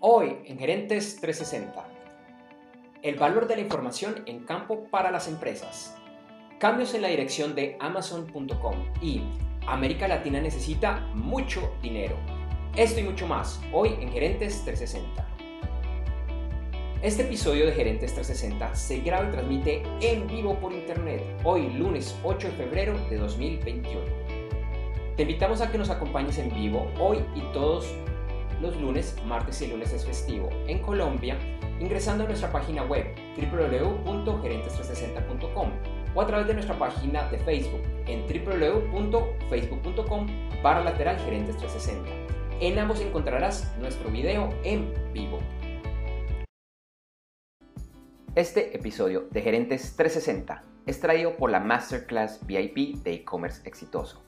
Hoy en Gerentes 360. El valor de la información en campo para las empresas. Cambios en la dirección de Amazon.com y América Latina necesita mucho dinero. Esto y mucho más hoy en Gerentes 360. Este episodio de Gerentes 360 se graba y transmite en vivo por internet hoy lunes 8 de febrero de 2021. Te invitamos a que nos acompañes en vivo hoy y todos los lunes, martes y lunes es festivo en Colombia ingresando a nuestra página web www.gerentes360.com o a través de nuestra página de Facebook en www.facebook.com para lateral gerentes 360. En ambos encontrarás nuestro video en vivo. Este episodio de Gerentes 360 es traído por la Masterclass VIP de e-commerce exitoso.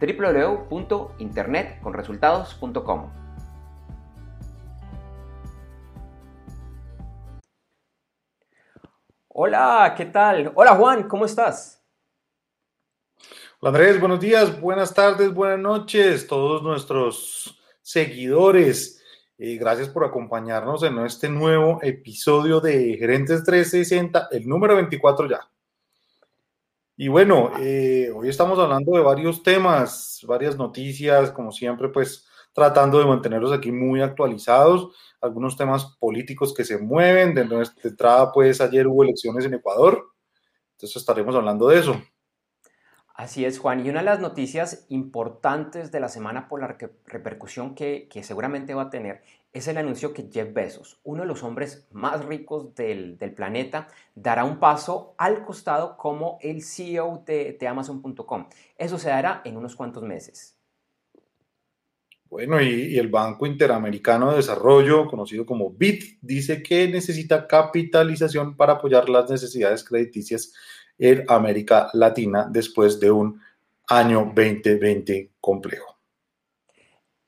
www.internetconresultados.com. Hola, ¿qué tal? Hola Juan, ¿cómo estás? Hola Andrés, buenos días, buenas tardes, buenas noches, todos nuestros seguidores eh, gracias por acompañarnos en este nuevo episodio de Gerentes 360, el número 24 ya. Y bueno, eh, hoy estamos hablando de varios temas, varias noticias, como siempre, pues tratando de mantenerlos aquí muy actualizados, algunos temas políticos que se mueven, de nuestra entrada, pues ayer hubo elecciones en Ecuador, entonces estaremos hablando de eso. Así es, Juan. Y una de las noticias importantes de la semana por la repercusión que, seguramente va a tener es el anuncio que Jeff Bezos, uno de los hombres más ricos del, planeta, dará un paso al costado como el CEO de, Amazon.com. Eso se dará en unos cuantos meses. Bueno, y, y, el Banco Interamericano de Desarrollo, conocido como BID, dice que necesita capitalización para apoyar las necesidades crediticias en América Latina después de un año 2020 complejo.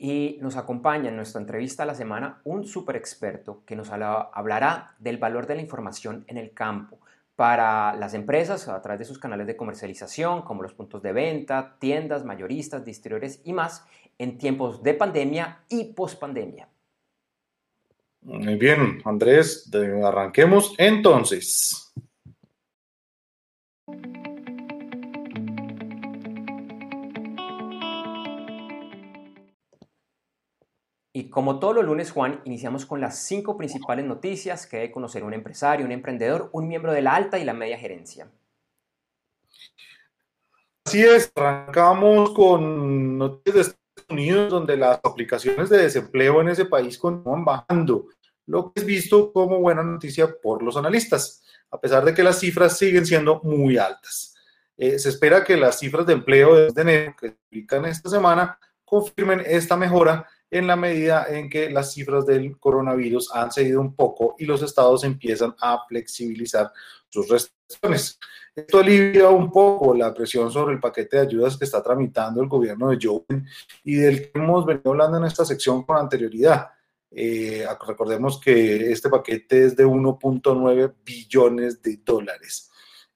Y nos acompaña en nuestra entrevista a la semana un super experto que nos hablará del valor de la información en el campo para las empresas a través de sus canales de comercialización, como los puntos de venta, tiendas, mayoristas, distribuidores y más, en tiempos de pandemia y pospandemia. Muy bien, Andrés, arranquemos entonces. Y como todos los lunes, Juan, iniciamos con las cinco principales noticias que debe conocer un empresario, un emprendedor, un miembro de la alta y la media gerencia. Así es, arrancamos con noticias de Estados Unidos, donde las aplicaciones de desempleo en ese país continúan bajando, lo que es visto como buena noticia por los analistas, a pesar de que las cifras siguen siendo muy altas. Eh, se espera que las cifras de empleo de enero que se publican esta semana confirmen esta mejora en la medida en que las cifras del coronavirus han cedido un poco y los estados empiezan a flexibilizar sus restricciones. Esto alivia un poco la presión sobre el paquete de ayudas que está tramitando el gobierno de Joe Biden y del que hemos venido hablando en esta sección con anterioridad. Eh, recordemos que este paquete es de 1.9 billones de dólares.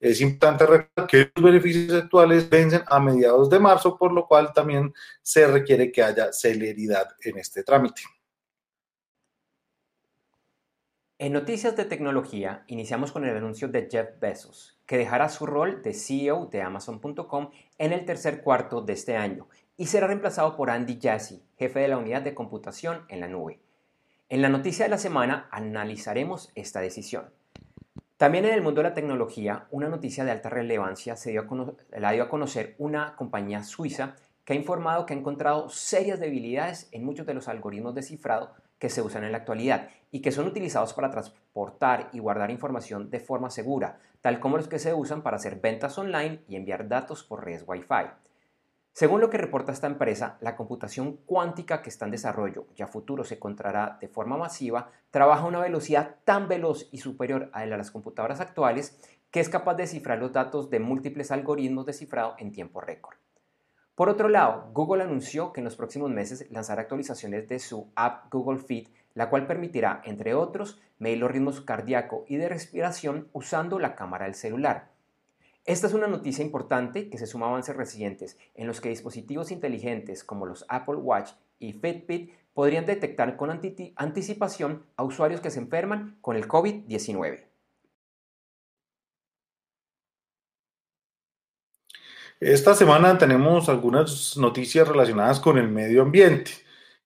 Es importante recordar que los beneficios actuales vencen a mediados de marzo, por lo cual también se requiere que haya celeridad en este trámite. En noticias de tecnología, iniciamos con el anuncio de Jeff Bezos, que dejará su rol de CEO de Amazon.com en el tercer cuarto de este año y será reemplazado por Andy Jassy, jefe de la unidad de computación en la nube. En la noticia de la semana analizaremos esta decisión. También en el mundo de la tecnología, una noticia de alta relevancia se dio la dio a conocer una compañía suiza que ha informado que ha encontrado serias debilidades en muchos de los algoritmos de cifrado que se usan en la actualidad y que son utilizados para transportar y guardar información de forma segura, tal como los que se usan para hacer ventas online y enviar datos por redes Wi-Fi. Según lo que reporta esta empresa, la computación cuántica que está en desarrollo y a futuro se encontrará de forma masiva, trabaja a una velocidad tan veloz y superior a la de las computadoras actuales que es capaz de descifrar los datos de múltiples algoritmos de cifrado en tiempo récord. Por otro lado, Google anunció que en los próximos meses lanzará actualizaciones de su app Google Fit, la cual permitirá, entre otros, medir los ritmos cardíaco y de respiración usando la cámara del celular. Esta es una noticia importante que se suma a avances recientes en los que dispositivos inteligentes como los Apple Watch y Fitbit podrían detectar con anticipación a usuarios que se enferman con el COVID-19. Esta semana tenemos algunas noticias relacionadas con el medio ambiente.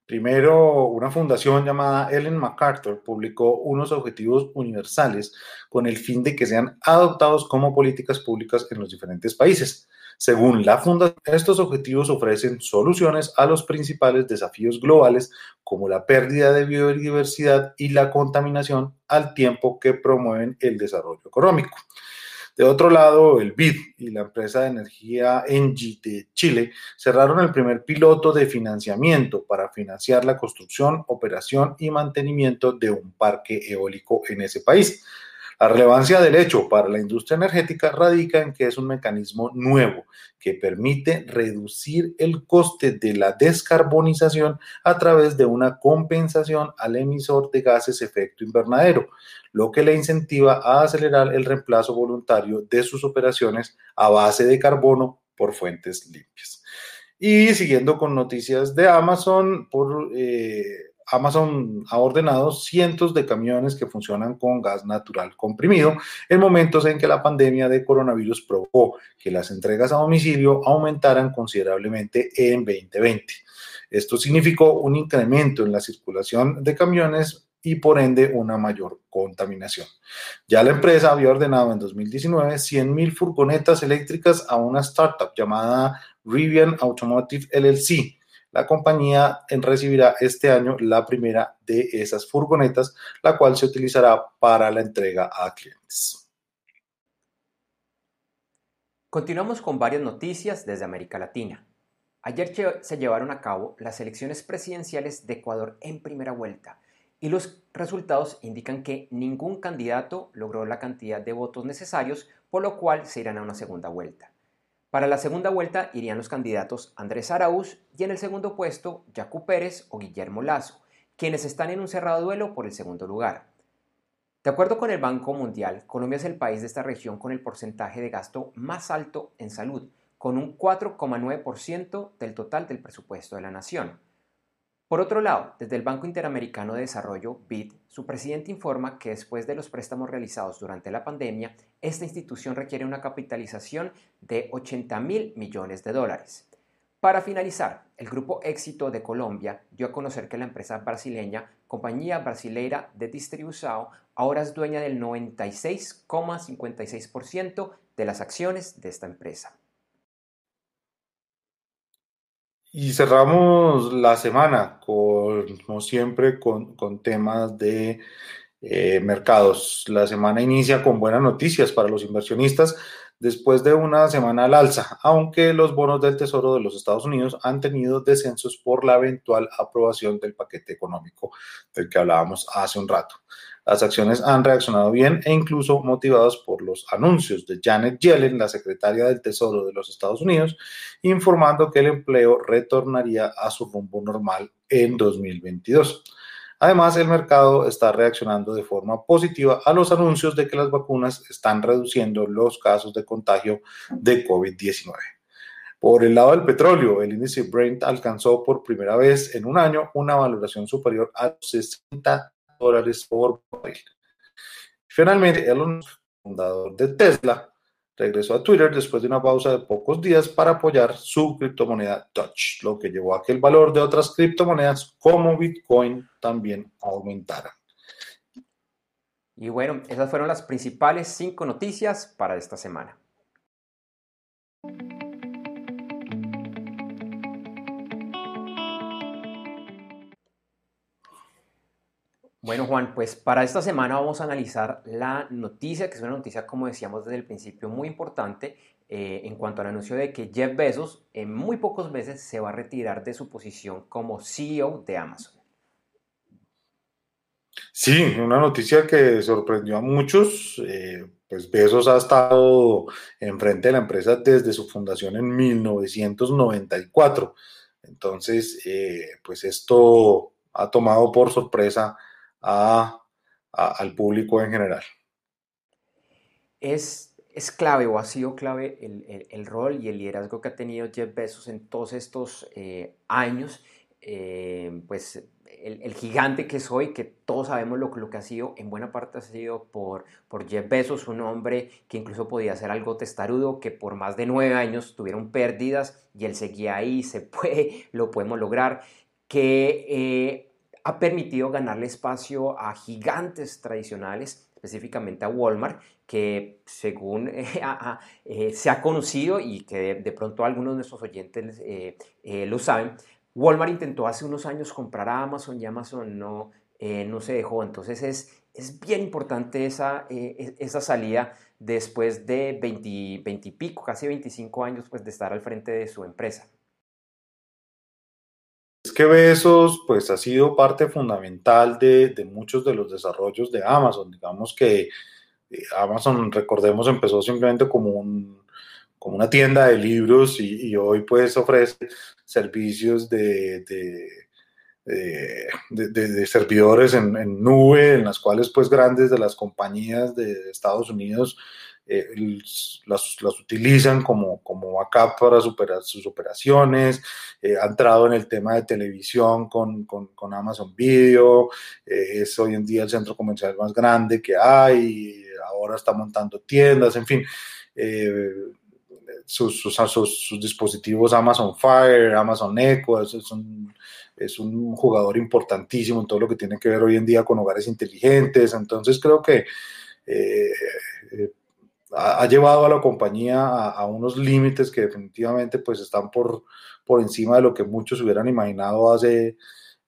Primero, una fundación llamada Ellen MacArthur publicó unos objetivos universales con el fin de que sean adoptados como políticas públicas en los diferentes países. Según la fundación, estos objetivos ofrecen soluciones a los principales desafíos globales como la pérdida de biodiversidad y la contaminación al tiempo que promueven el desarrollo económico. De otro lado, el BID y la empresa de energía Engie de Chile cerraron el primer piloto de financiamiento para financiar la construcción, operación y mantenimiento de un parque eólico en ese país. La relevancia del hecho para la industria energética radica en que es un mecanismo nuevo que permite reducir el coste de la descarbonización a través de una compensación al emisor de gases efecto invernadero, lo que le incentiva a acelerar el reemplazo voluntario de sus operaciones a base de carbono por fuentes limpias. Y siguiendo con noticias de Amazon, por, eh, Amazon ha ordenado cientos de camiones que funcionan con gas natural comprimido en momentos en que la pandemia de coronavirus provocó que las entregas a domicilio aumentaran considerablemente en 2020. Esto significó un incremento en la circulación de camiones y por ende una mayor contaminación. Ya la empresa había ordenado en 2019 100.000 furgonetas eléctricas a una startup llamada Rivian Automotive LLC. La compañía recibirá este año la primera de esas furgonetas, la cual se utilizará para la entrega a clientes. Continuamos con varias noticias desde América Latina. Ayer se llevaron a cabo las elecciones presidenciales de Ecuador en primera vuelta y los resultados indican que ningún candidato logró la cantidad de votos necesarios, por lo cual se irán a una segunda vuelta. Para la segunda vuelta irían los candidatos Andrés Araúz y en el segundo puesto Jacu Pérez o Guillermo Lazo, quienes están en un cerrado duelo por el segundo lugar. De acuerdo con el Banco Mundial, Colombia es el país de esta región con el porcentaje de gasto más alto en salud, con un 4,9% del total del presupuesto de la nación. Por otro lado, desde el Banco Interamericano de Desarrollo, BID, su presidente informa que después de los préstamos realizados durante la pandemia, esta institución requiere una capitalización de 80 mil millones de dólares. Para finalizar, el grupo Éxito de Colombia dio a conocer que la empresa brasileña Compañía Brasileira de Distribución ahora es dueña del 96,56% de las acciones de esta empresa. Y cerramos la semana, como siempre, con, temas de eh, mercados. La semana inicia con buenas noticias para los inversionistas después de una semana al alza, aunque los bonos del Tesoro de los Estados Unidos han tenido descensos por la eventual aprobación del paquete económico del que hablábamos hace un rato. Las acciones han reaccionado bien e incluso motivados por los anuncios de Janet Yellen, la secretaria del Tesoro de los Estados Unidos, informando que el empleo retornaría a su rumbo normal en 2022. Además, el mercado está reaccionando de forma positiva a los anuncios de que las vacunas están reduciendo los casos de contagio de COVID-19. Por el lado del petróleo, el índice Brent alcanzó por primera vez en un año una valoración superior a 60 dólares por barril. Finalmente, Elon, fundador de Tesla, regresó a Twitter después de una pausa de pocos días para apoyar su criptomoneda Touch, lo que llevó a que el valor de otras criptomonedas como Bitcoin también aumentara. Y bueno, esas fueron las principales cinco noticias para esta semana. Bueno, Juan, pues para esta semana vamos a analizar la noticia, que es una noticia, como decíamos desde el principio, muy importante, eh, en cuanto al anuncio de que Jeff Bezos en muy pocos meses se va a retirar de su posición como CEO de Amazon. Sí, una noticia que sorprendió a muchos. Eh, pues Bezos ha estado enfrente de la empresa desde su fundación en 1994. Entonces, eh, pues esto ha tomado por sorpresa al público en general. Es, es clave o ha sido clave el, rol y el liderazgo que ha tenido Jeff Bezos en todos estos eh, años. pues el, gigante que soy, que todos sabemos lo, lo que ha sido, en buena parte ha sido por, por Jeff Bezos, un hombre que incluso podía ser algo testarudo, que por más de nueve años tuvieron pérdidas y él seguía ahí, se puede, lo podemos lograr, que eh, ha permitido ganarle espacio a gigantes tradicionales, específicamente a Walmart, que según eh, se ha conocido y que de, pronto algunos de nuestros oyentes eh, lo saben, Walmart intentó hace unos años comprar a Amazon y Amazon no, eh, no se dejó. Entonces es, es bien importante esa, eh, esa salida después de 20, y pico, casi 25 años pues, de estar al frente de su empresa. Que Besos pues, ha sido parte fundamental de, muchos de los desarrollos de Amazon. Digamos que eh, Amazon, recordemos, empezó simplemente como un, como una tienda de libros y, hoy pues ofrece servicios de, servidores en, nube, en las cuales pues grandes de las compañías de Estados Unidos eh, las, utilizan como, como backup para superar sus operaciones, eh, ha entrado en el tema de televisión con, con, Amazon Video, eh, es hoy en día el centro comercial más grande que hay, ahora está montando tiendas, en fin sus, sus, dispositivos Amazon Fire, Amazon Echo, es, un, es un jugador importantísimo en todo lo que tiene que ver hoy en día con hogares inteligentes. Entonces creo que eh, eh, ha, llevado a la compañía a, unos límites que definitivamente pues están por, por encima de lo que muchos hubieran imaginado hace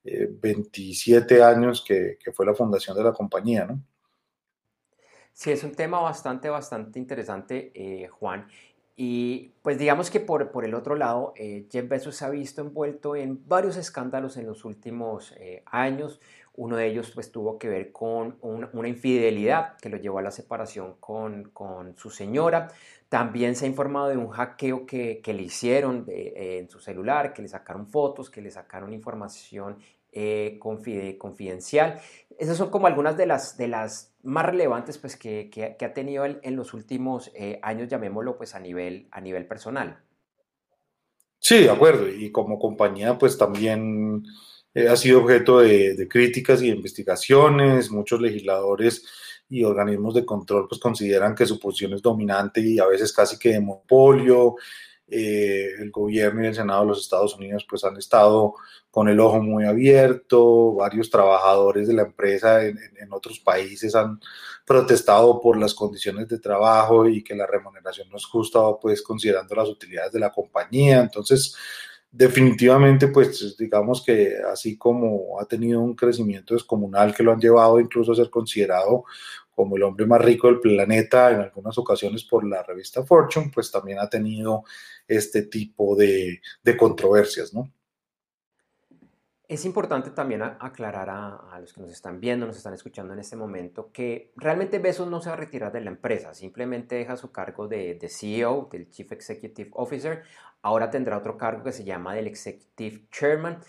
27 eh, años que, fue la fundación de la compañía, ¿no? Sí, es un tema bastante, bastante interesante, Juan. Y pues digamos que por, por el otro lado, eh, Jeff Bezos se ha visto envuelto en varios escándalos en los últimos eh, años. Uno de ellos pues tuvo que ver con una infidelidad que lo llevó a la separación con, con, su señora. También se ha informado de un hackeo que, que le hicieron eh, en su celular, que le sacaron fotos, que le sacaron información eh, confidencial. Esas son como algunas de las, de las más relevantes pues, que, que, ha tenido en los últimos eh, años, llamémoslo pues, a, nivel, a nivel personal. Sí, de acuerdo. Y como compañía, pues también eh, ha sido objeto de, de, críticas y investigaciones. Muchos legisladores y organismos de control pues consideran que su posición es dominante y a veces casi que de monopolio. Eh, el gobierno y el Senado de los Estados Unidos pues han estado con el ojo muy abierto, varios trabajadores de la empresa en, otros países han protestado por las condiciones de trabajo y que la remuneración no es justa, pues considerando las utilidades de la compañía. Entonces, definitivamente, pues digamos que así como ha tenido un crecimiento descomunal que lo han llevado incluso a ser considerado como el hombre más rico del planeta en algunas ocasiones por la revista Fortune, pues también ha tenido este tipo de, controversias, ¿no? Es importante también aclarar a, los que nos están viendo, nos están escuchando en este momento, que realmente Bezos no se va a retirar de la empresa, simplemente deja su cargo de, de, CEO, del Chief Executive Officer, ahora tendrá otro cargo que se llama del Executive Chairman,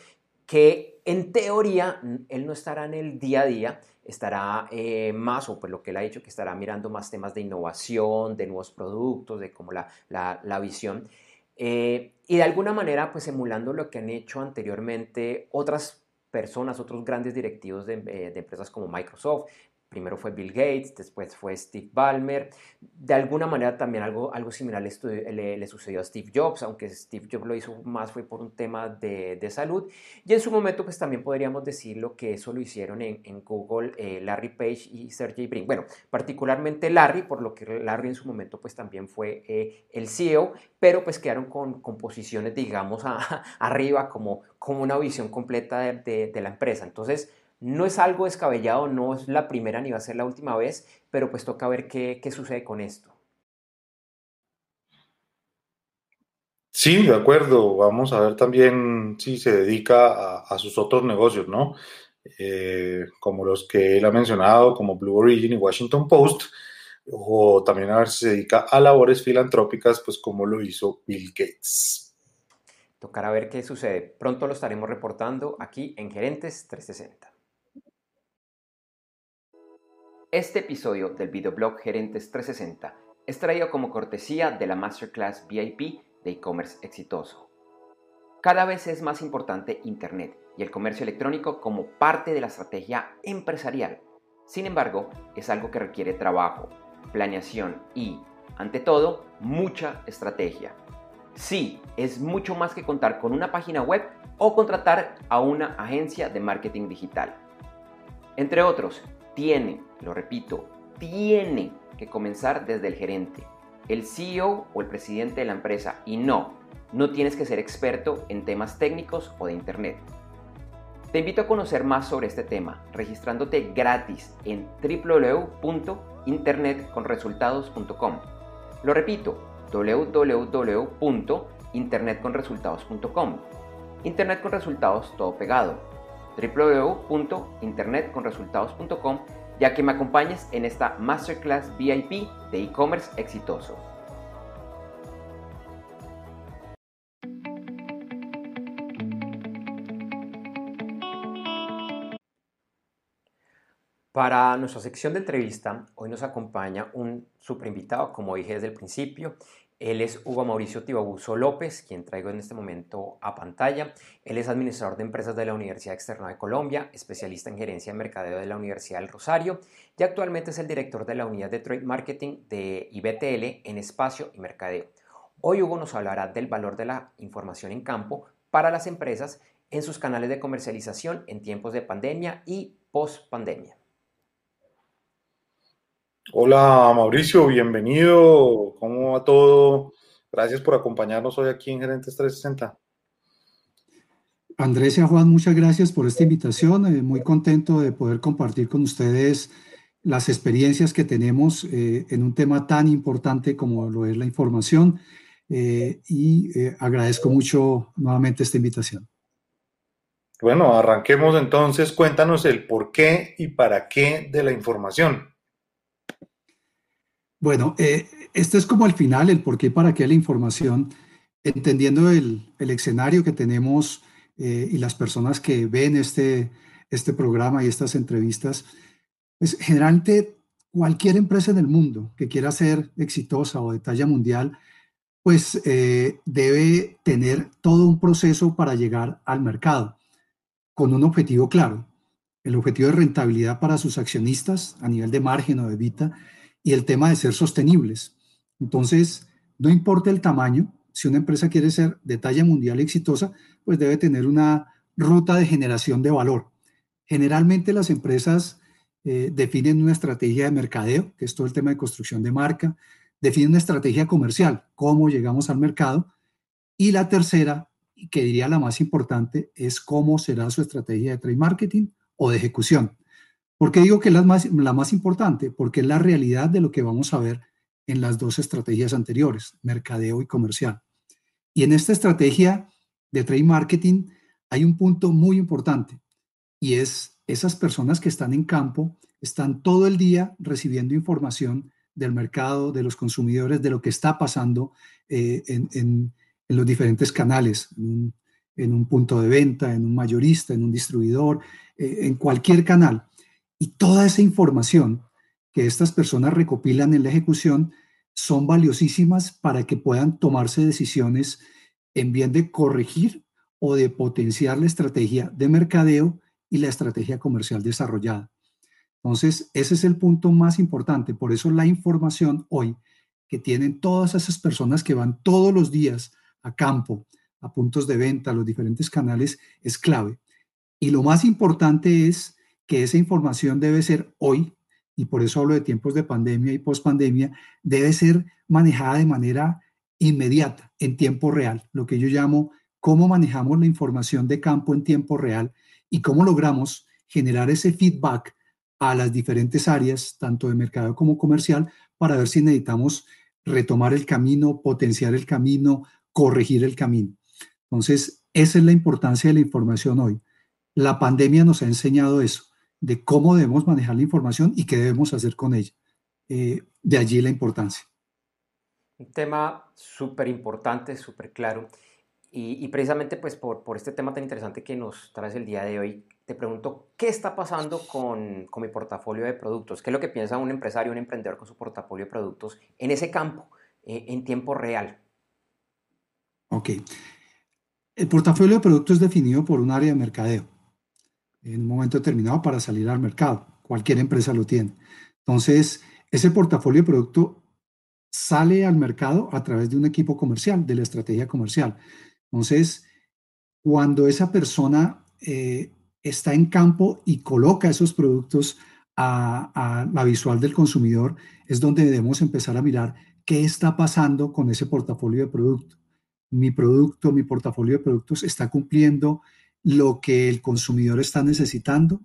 que en teoría él no estará en el día a día, estará eh, más, o pues lo que él ha dicho, que estará mirando más temas de innovación, de nuevos productos, de como la, la, visión. Eh, y de alguna manera, pues emulando lo que han hecho anteriormente otras personas, otros grandes directivos de, eh, de empresas como Microsoft, Primero fue Bill Gates, después fue Steve Ballmer. De alguna manera también algo, algo similar le, sucedió a Steve Jobs, aunque Steve Jobs lo hizo más fue por un tema de, de salud. Y en su momento pues también podríamos decirlo que eso lo hicieron en, Google eh, Larry Page y Sergey Brin. Bueno, particularmente Larry, por lo que Larry en su momento pues también fue eh, el CEO, pero pues quedaron con, con posiciones digamos arriba como, como una visión completa de la empresa. Entonces, no es algo descabellado, no es la primera ni va a ser la última vez, pero pues toca ver qué, sucede con esto. Sí, de acuerdo. Vamos a ver también si se dedica a, sus otros negocios, ¿no? Eh, como los que él ha mencionado, como Blue Origin y Washington Post, o también a ver si se dedica a labores filantrópicas, pues como lo hizo Bill Gates. Tocará ver qué sucede. Pronto lo estaremos reportando aquí en Gerentes 360. Este episodio del videoblog Gerentes 360 es traído como cortesía de la Masterclass VIP de e-commerce exitoso. Cada vez es más importante Internet y el comercio electrónico como parte de la estrategia empresarial. Sin embargo, es algo que requiere trabajo, planeación y, ante todo, mucha estrategia. Sí, es mucho más que contar con una página web o contratar a una agencia de marketing digital. Entre otros, tiene, lo repito, tiene que comenzar desde el gerente, el CEO o el presidente de la empresa y no, no tienes que ser experto en temas técnicos o de Internet. Te invito a conocer más sobre este tema registrándote gratis en www.internetconresultados.com. Lo repito, www.internetconresultados.com. Internet con resultados todo pegado. www.internetconresultados.com ya que me acompañes en esta Masterclass VIP de e-commerce exitoso. Para nuestra sección de entrevista, hoy nos acompaña un super invitado, como dije desde el principio, él es Hugo Mauricio Tibabuso López, quien traigo en este momento a pantalla. Él es administrador de empresas de la Universidad Externa de Colombia, especialista en gerencia de mercadeo de la Universidad del Rosario y actualmente es el director de la unidad de Trade Marketing de IBTL en espacio y mercadeo. Hoy Hugo nos hablará del valor de la información en campo para las empresas en sus canales de comercialización en tiempos de pandemia y post pandemia. Hola Mauricio, bienvenido. ¿Cómo va todo? Gracias por acompañarnos hoy aquí en Gerentes 360. Andrés y Juan, muchas gracias por esta invitación. Eh, muy contento de poder compartir con ustedes las experiencias que tenemos eh, en un tema tan importante como lo es la información. Eh, y agradezco mucho nuevamente esta invitación. Bueno, arranquemos entonces. Cuéntanos el por qué y para qué de la información. Bueno, eh, es como el final, el por qué para qué la información, entendiendo el, escenario que tenemos eh, y las personas que ven este, este programa y estas entrevistas, pues generalmente cualquier empresa en el mundo que quiera ser exitosa o de talla mundial, pues eh, debe tener todo un proceso para llegar al mercado con un objetivo claro. El objetivo de rentabilidad para sus accionistas a nivel de margen o de vita y el tema de ser sostenibles. Entonces, no importa el tamaño, si una empresa quiere ser de talla mundial exitosa, pues debe tener una ruta de generación de valor. Generalmente las empresas eh, definen una estrategia de mercadeo, que es todo el tema de construcción de marca, definen una estrategia comercial, cómo llegamos al mercado, y la tercera, que diría la más importante, es cómo será su estrategia de trade marketing o de ejecución. ¿Por qué digo que es la más, la más importante? Porque es la realidad de lo que vamos a ver en las dos estrategias anteriores, mercadeo y comercial. Y en esta estrategia de trade marketing hay un punto muy importante y es esas personas que están en campo, están todo el día recibiendo información del mercado, de los consumidores, de lo que está pasando eh, en, los diferentes canales, en un, punto de venta, en un mayorista, en un distribuidor, eh, en cualquier canal. Y toda esa información que estas personas recopilan en la ejecución son valiosísimas para que puedan tomarse decisiones en bien de corregir o de potenciar la estrategia de mercadeo y la estrategia comercial desarrollada. Entonces, ese es el punto más importante. Por eso la información hoy que tienen todas esas personas que van todos los días a campo, a puntos de venta, a los diferentes canales, es clave. Y lo más importante es que esa información debe ser hoy, y por eso hablo de tiempos de pandemia y pospandemia, debe ser manejada de manera inmediata, en tiempo real, lo que yo llamo cómo manejamos la información de campo en tiempo real y cómo logramos generar ese feedback a las diferentes áreas, tanto de mercado como comercial, para ver si necesitamos retomar el camino, potenciar el camino corregir el camino. Entonces, esa es la importancia de la información hoy. La pandemia nos ha enseñado eso, de cómo debemos manejar la información y qué debemos hacer con ella. Eh, de allí la importancia. Un tema súper importante, súper claro. Y, precisamente pues por, por, este tema tan interesante que nos traes el día de hoy, te pregunto, ¿qué está pasando con, con, mi portafolio de productos? ¿Qué es lo que piensa un empresario, un emprendedor con su portafolio de productos en ese campo, eh, en tiempo real? Ok. El portafolio de productos es definido por un área de mercadeo en un momento determinado para salir al mercado. Cualquier empresa lo tiene. Entonces, ese portafolio de producto sale al mercado a través de un equipo comercial, de la estrategia comercial. Entonces, cuando esa persona eh, está en campo y coloca esos productos a, la visual del consumidor, es donde debemos empezar a mirar qué está pasando con ese portafolio de producto. Mi producto, mi portafolio de productos está cumpliendo lo que el consumidor está necesitando.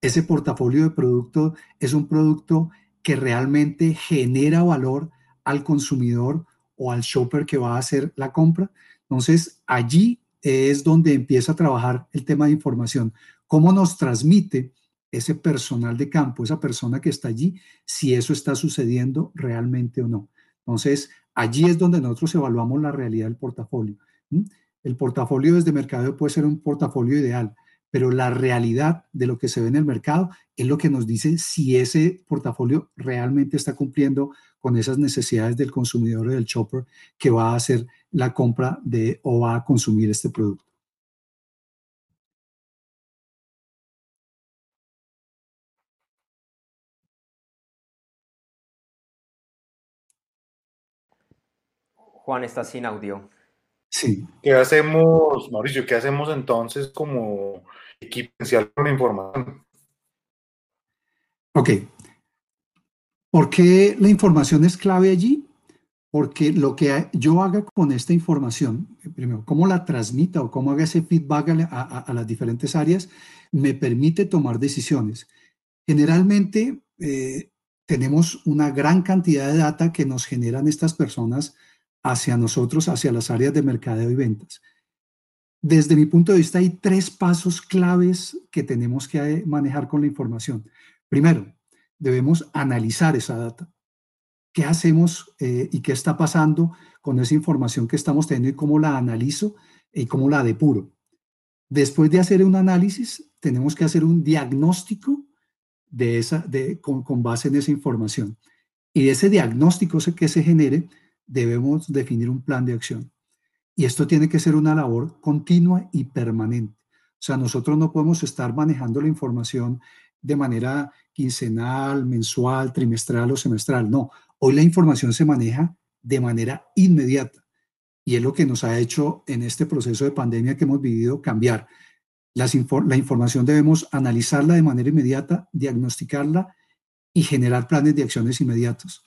Ese portafolio de producto es un producto que realmente genera valor al consumidor o al shopper que va a hacer la compra. Entonces, allí es donde empieza a trabajar el tema de información. ¿Cómo nos transmite ese personal de campo, esa persona que está allí, si eso está sucediendo realmente o no? Entonces, allí es donde nosotros evaluamos la realidad del portafolio. El portafolio desde mercado puede ser un portafolio ideal, pero la realidad de lo que se ve en el mercado es lo que nos dice si ese portafolio realmente está cumpliendo con esas necesidades del consumidor o del shopper que va a hacer la compra de o va a consumir este producto. Juan está sin audio. Sí. ¿Qué hacemos, Mauricio? ¿Qué hacemos entonces como equipo con la información? Ok. ¿Por qué la información es clave allí? Porque lo que yo haga con esta información, primero, cómo la transmita o cómo haga ese feedback a, las diferentes áreas, me permite tomar decisiones. Generalmente eh, tenemos una gran cantidad de data que nos generan estas personas hacia nosotros, hacia las áreas de mercadeo y ventas. Desde mi punto de vista, hay tres pasos claves que tenemos que manejar con la información. Primero, debemos analizar esa data. ¿Qué hacemos eh, y qué está pasando con esa información que estamos teniendo y cómo la analizo y cómo la depuro? Después de hacer un análisis, tenemos que hacer un diagnóstico de esa, de, con, con base en esa información. Y ese diagnóstico que se genere, debemos definir un plan de acción. Y esto tiene que ser una labor continua y permanente. O sea, nosotros no podemos estar manejando la información de manera quincenal, mensual, trimestral o semestral. No, hoy la información se maneja de manera inmediata. Y es lo que nos ha hecho en este proceso de pandemia que hemos vivido cambiar. la información debemos analizarla de manera inmediata, diagnosticarla y generar planes de acciones inmediatos.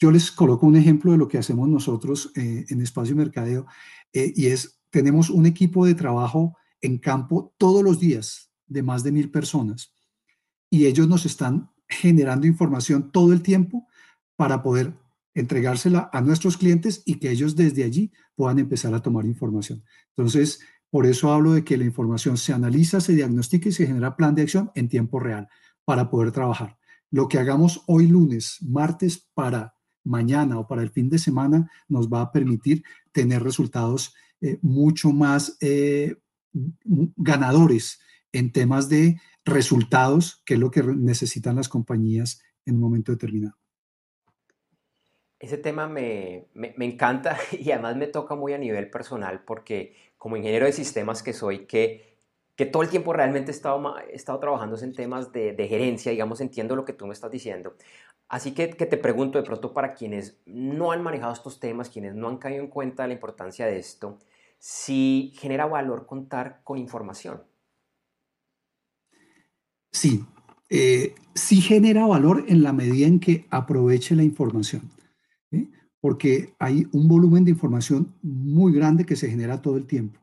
Yo les coloco un ejemplo de lo que hacemos nosotros eh, en Espacio Mercadeo eh, y es, tenemos un equipo de trabajo en campo todos los días de más de mil personas y ellos nos están generando información todo el tiempo para poder entregársela a nuestros clientes y que ellos desde allí puedan empezar a tomar información. Entonces, por eso hablo de que la información se analiza, se diagnostica y se genera plan de acción en tiempo real para poder trabajar. Lo que hagamos hoy lunes, martes, para mañana o para el fin de semana nos va a permitir tener resultados eh, mucho más eh, ganadores en temas de resultados, que es lo que necesitan las compañías en un momento determinado. Ese tema me, me, encanta y además me toca muy a nivel personal porque como ingeniero de sistemas que soy, que, que todo el tiempo realmente he estado, trabajando en temas de, de, gerencia, digamos, entiendo lo que tú me estás diciendo. Así que, te pregunto de pronto para quienes no han manejado estos temas, quienes no han caído en cuenta la importancia de esto, si genera valor contar con información. Sí, eh, sí genera valor en la medida en que aproveche la información, porque hay un volumen de información muy grande que se genera todo el tiempo.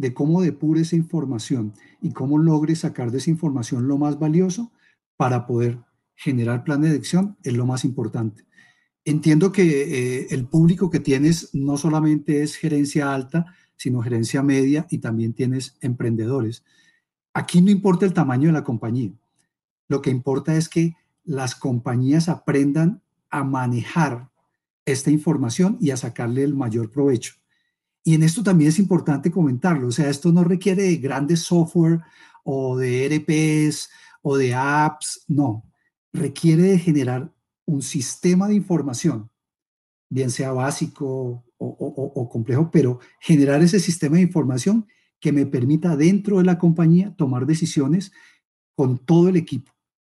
De cómo depure esa información y cómo logre sacar de esa información lo más valioso para poder generar planes de acción es lo más importante. entiendo que eh, el público que tienes no solamente es gerencia alta, sino gerencia media y también tienes emprendedores. Aquí no importa el tamaño de la compañía. Lo que importa es que las compañías aprendan a manejar esta información y a sacarle el mayor provecho. Y en esto también es importante comentarlo, o sea, esto no requiere de grandes software o de ERPs o de apps, no, requiere de generar un sistema de información, bien sea básico o, complejo, pero generar ese sistema de información que me permita dentro de la compañía tomar decisiones con todo el equipo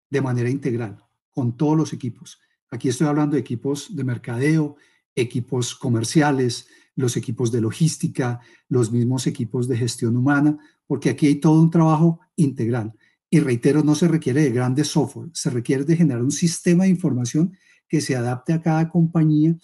de manera integral, con todos los equipos. Aquí estoy hablando de equipos de mercadeo, equipos comerciales, los equipos de logística, los mismos equipos de gestión humana, porque aquí hay todo un trabajo integral. Y reitero, no se requiere de grandes software, se requiere de generar un sistema de información que se adapte a cada compañía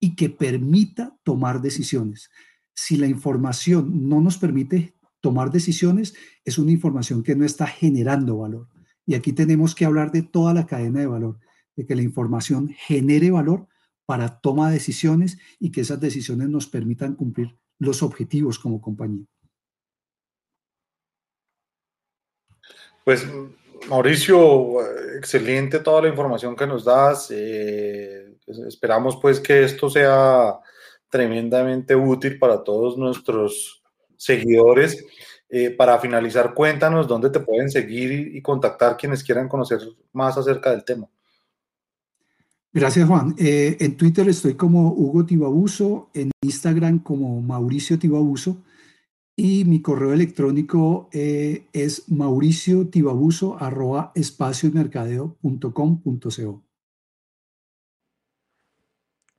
y que permita tomar decisiones. Si la información no nos permite tomar decisiones, es una información que no está generando valor. Y aquí tenemos que hablar de toda la cadena de valor, de que la información genere valor para toma de decisiones y que esas decisiones nos permitan cumplir los objetivos como compañía. Pues Mauricio, excelente toda la información que nos das. Eh, esperamos pues que esto sea tremendamente útil para todos nuestros seguidores. Eh, para finalizar, cuéntanos dónde te pueden seguir y contactar quienes quieran conocer más acerca del tema. Gracias, Juan. Eh, en Twitter estoy como Hugo Tibabuso, en Instagram como Mauricio Tibabuso y mi correo electrónico eh, es mauriciotibabuso espaciomercadeo.com.co.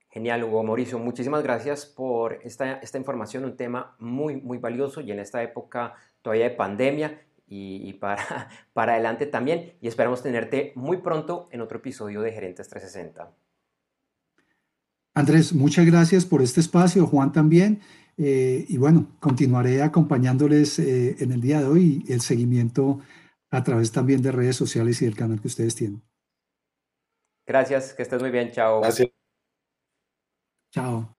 Genial, Hugo Mauricio. Muchísimas gracias por esta, esta información, un tema muy, muy valioso y en esta época todavía de pandemia y, para, para adelante también. Y esperamos tenerte muy pronto en otro episodio de Gerentes 360. Andrés, muchas gracias por este espacio, Juan también. Eh, y bueno, continuaré acompañándoles eh, en el día de hoy el seguimiento a través también de redes sociales y del canal que ustedes tienen. Gracias, que estés muy bien, chao. Gracias. Chao.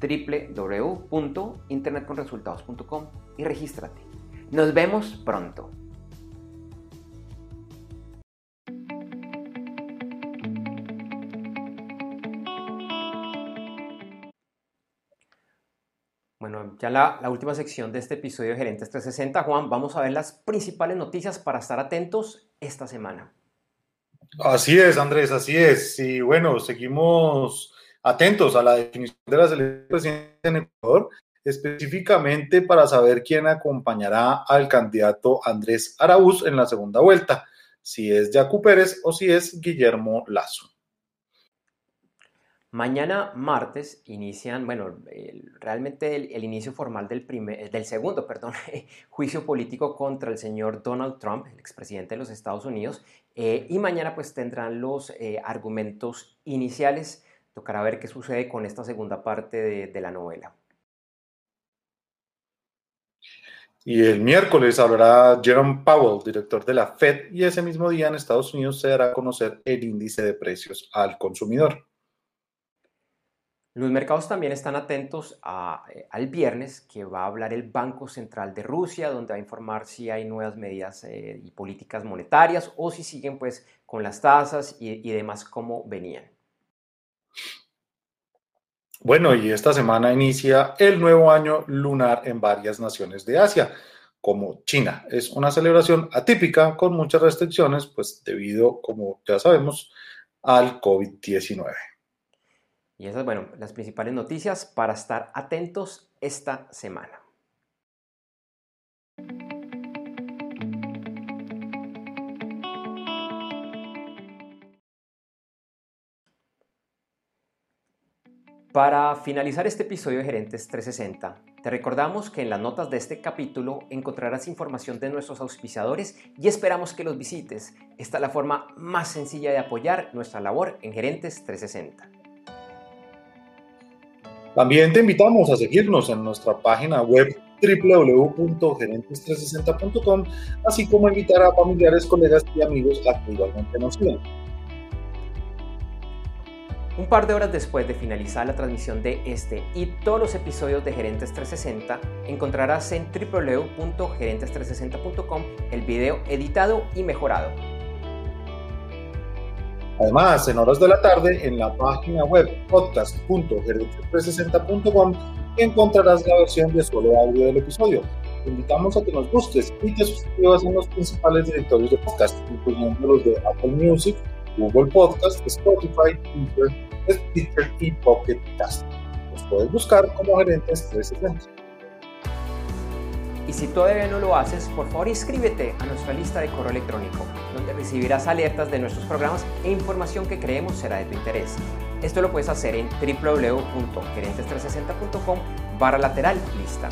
www.internetconresultados.com y regístrate. Nos vemos pronto. Bueno, ya la, la, última sección de este episodio de Gerentes 360, Juan, vamos a ver las principales noticias para estar atentos esta semana. Así es, Andrés, así es. Y bueno, seguimos atentos a la definición de las elecciones en Ecuador, específicamente para saber quién acompañará al candidato Andrés Araúz en la segunda vuelta, si es Jacu Pérez o si es Guillermo Lazo. Mañana martes inician, bueno, realmente el, inicio formal del, primer, del segundo, perdón, juicio político contra el señor Donald Trump, el expresidente de los Estados Unidos, eh, y mañana pues tendrán los eh, argumentos iniciales Tocará ver qué sucede con esta segunda parte de, la novela. Y el miércoles hablará Jerome Powell, director de la Fed, y ese mismo día en Estados Unidos se dará a conocer el índice de precios al consumidor. Los mercados también están atentos eh, al viernes que va a hablar el Banco Central de Rusia, donde va a informar si hay nuevas medidas eh, y políticas monetarias o si siguen pues con las tasas y, y demás como venían. Bueno, y esta semana inicia el nuevo año lunar en varias naciones de Asia, como China. Es una celebración atípica con muchas restricciones, pues debido, como ya sabemos, al COVID-19. Y esas, bueno, las principales noticias para estar atentos esta semana. Para finalizar este episodio de Gerentes 360, te recordamos que en las notas de este capítulo encontrarás información de nuestros auspiciadores y esperamos que los visites. Esta es la forma más sencilla de apoyar nuestra labor en Gerentes 360. También te invitamos a seguirnos en nuestra página web www.gerentes360.com, así como invitar a familiares, colegas y amigos a que igualmente nos sigan. Un par de horas después de finalizar la transmisión de este y todos los episodios de Gerentes 360, encontrarás en www.gerentes360.com el video editado y mejorado. Además, en horas de la tarde, en la página web podcast.gerentes360.com encontrarás la versión de solo audio del episodio. Te invitamos a que nos busques y te suscribas en los principales directorios de podcast, incluyendo los de Apple Music, Google Podcast, Spotify, Twitter, Stitcher y Pocket Cast. Los puedes buscar como gerentes 360. Y si todavía no lo haces, por favor inscríbete a nuestra lista de correo electrónico, donde recibirás alertas de nuestros programas e información que creemos será de tu interés. Esto lo puedes hacer en www.gerentes360.com barra lateral lista.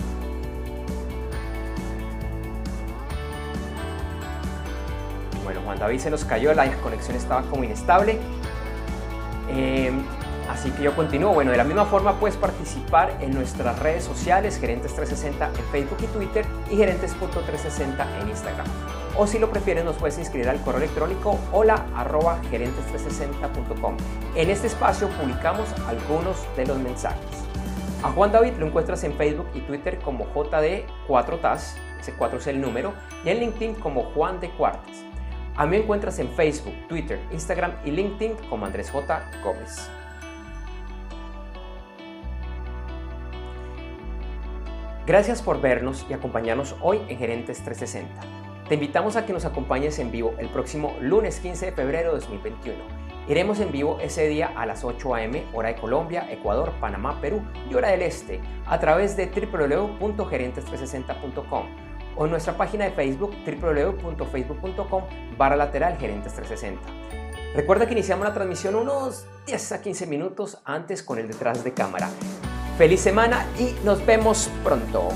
Juan David se nos cayó, la conexión estaba como inestable. Eh, así que yo continúo. Bueno, de la misma forma puedes participar en nuestras redes sociales, Gerentes360 en Facebook y Twitter y Gerentes.360 en Instagram. O si lo prefieres, nos puedes inscribir al correo electrónico hola arroba gerentes360.com. En este espacio publicamos algunos de los mensajes. A Juan David lo encuentras en Facebook y Twitter como JD4TAS, ese 4 es el número, y en LinkedIn como Juan de Cuartas. A mí encuentras en Facebook, Twitter, Instagram y LinkedIn como Andrés J. Gómez. Gracias por vernos y acompañarnos hoy en Gerentes 360. Te invitamos a que nos acompañes en vivo el próximo lunes 15 de febrero de 2021. Iremos en vivo ese día a las 8 a.m. hora de Colombia, Ecuador, Panamá, Perú y hora del Este a través de www.gerentes360.com o en nuestra página de Facebook www.facebook.com barra lateral gerentes 360. Recuerda que iniciamos la transmisión unos 10 a 15 minutos antes con el detrás de cámara. Feliz semana y nos vemos pronto.